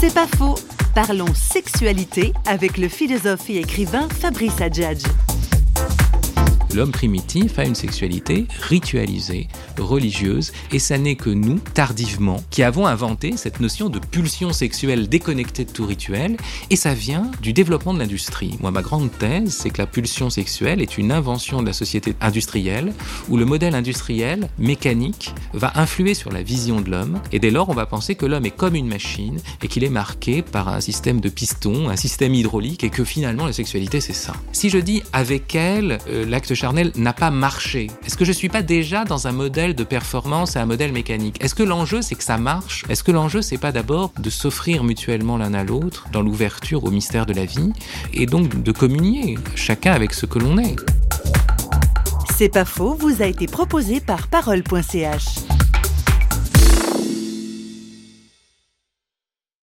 C'est pas faux. Parlons sexualité avec le philosophe et écrivain Fabrice Adjadj. L'homme primitif a une sexualité ritualisée, religieuse, et ça n'est que nous, tardivement, qui avons inventé cette notion de pulsion sexuelle déconnectée de tout rituel, et ça vient du développement de l'industrie. Moi, ma grande thèse, c'est que la pulsion sexuelle est une invention de la société industrielle, où le modèle industriel, mécanique, va influer sur la vision de l'homme, et dès lors, on va penser que l'homme est comme une machine, et qu'il est marqué par un système de pistons, un système hydraulique, et que finalement, la sexualité, c'est ça. Si je dis avec elle, euh, l'acte charnel n'a pas marché. Est-ce que je suis pas déjà dans un modèle de performance et un modèle mécanique? Est-ce que l'enjeu c'est que ça marche? Est-ce que l'enjeu c'est pas d'abord de s'offrir mutuellement l'un à l'autre dans l'ouverture au mystère de la vie et donc de communier chacun avec ce que l'on est? C'est pas faux, vous a été proposé par parole.ch.